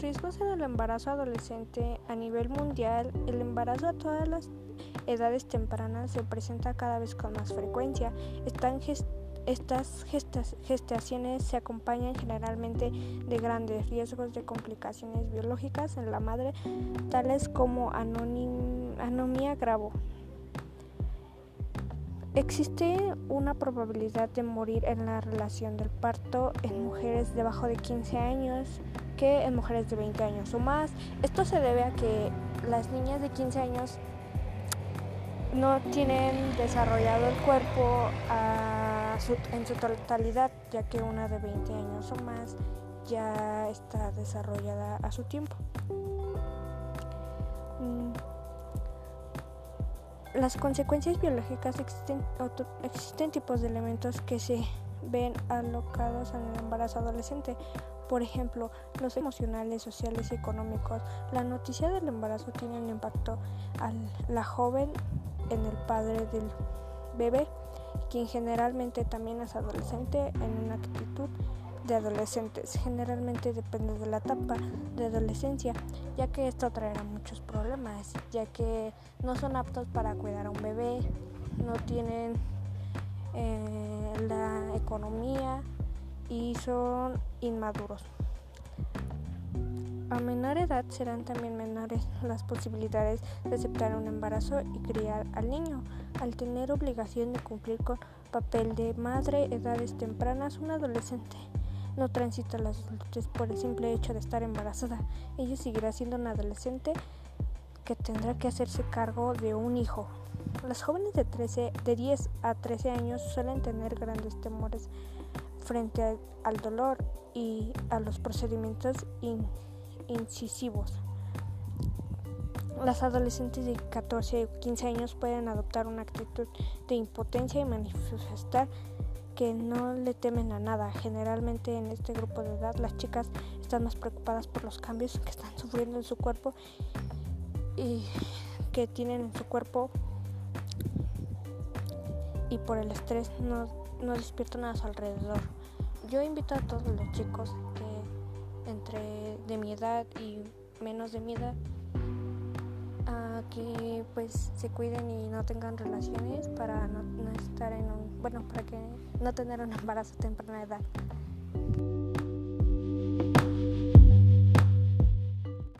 Riesgos en el embarazo adolescente a nivel mundial, el embarazo a todas las edades tempranas se presenta cada vez con más frecuencia. estas gestaciones se acompañan generalmente de grandes riesgos de complicaciones biológicas en la madre, tales como anomía gravo. Existe una probabilidad de morir en la relación del parto en mujeres debajo de 15 años que en mujeres de 20 años o más. Esto se debe a que las niñas de 15 años no tienen desarrollado el cuerpo en su totalidad, ya que una de 20 años o más ya está desarrollada a su tiempo. Mm, las consecuencias biológicas existen, existen tipos de elementos que se ven alocados en el embarazo adolescente. Por ejemplo, los emocionales, sociales y económicos. La noticia del embarazo tiene un impacto a la joven en el padre del bebé, quien generalmente también es adolescente en una actitud de adolescentes. Generalmente depende de la etapa de adolescencia, ya que esto traerá muchos problemas, ya que no son aptos para cuidar a un bebé, no tienen eh, la economía y son inmaduros. A menor edad serán también menores las posibilidades de aceptar un embarazo y criar al niño. Al tener obligación de cumplir con papel de madre, edades tempranas, un adolescente no transita las adultez por el simple hecho de estar embarazada. Ella seguirá siendo una adolescente que tendrá que hacerse cargo de un hijo. Las jóvenes de, 13, de 10 a 13 años suelen tener grandes temores frente al, dolor y a los procedimientos incisivos. Las adolescentes de 14 o 15 años pueden adoptar una actitud de impotencia y manifestar que no le temen a nada. Generalmente en este grupo de edad las chicas están más preocupadas por los cambios que están sufriendo en su cuerpo y que tienen en su cuerpo y por el estrés no, no despiertan a su alrededor. Yo invito a todos los chicos que entre de mi edad y menos de mi edad a que pues se cuiden y no tengan relaciones para no, no estar en un bueno para que no tener un embarazo a temprana edad